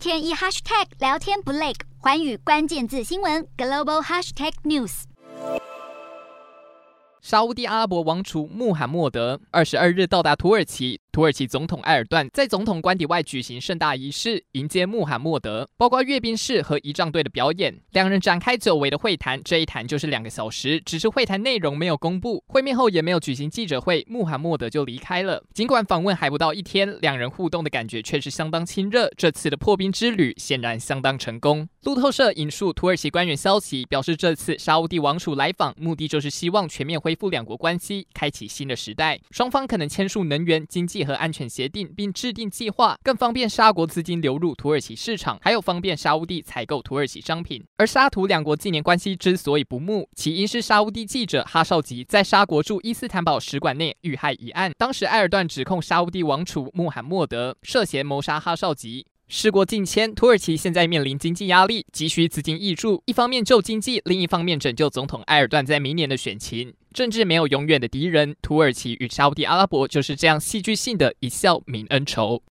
天一 hashtag 聊天不累，环宇关键字新闻 global hashtag news。沙乌地阿拉伯王储穆罕默德二十二日到达土耳其。土耳其总统埃尔段在总统官邸外举行盛大仪式迎接穆罕默德，包括阅兵式和仪仗队的表演。两人展开久违的会谈，这一谈就是两个小时，只是会谈内容没有公布。会面后也没有举行记者会，穆罕默德就离开了。尽管访问还不到一天，两人互动的感觉却是相当亲热。这次的破冰之旅显然相当成功。路透社引述土耳其官员消息表示，这次沙乌地王储来访，目的就是希望全面恢复两国关系，开启新的时代。双方可能签署能源、经济。和安全协定，并制定计划，更方便沙国资金流入土耳其市场，还有方便沙乌地采购土耳其商品。而沙土两国近年关系之所以不睦，起因是沙乌地记者哈绍吉在沙国驻伊斯坦堡使馆内遇害一案。当时埃尔段指控沙乌地王储穆罕默德涉嫌谋杀哈绍吉。事过境迁，土耳其现在面临经济压力，急需资金挹注，一方面救经济，另一方面拯救总统埃尔段在明年的选情。政治没有永远的敌人，土耳其与沙乌地阿拉伯就是这样戏剧性的一笑泯恩仇。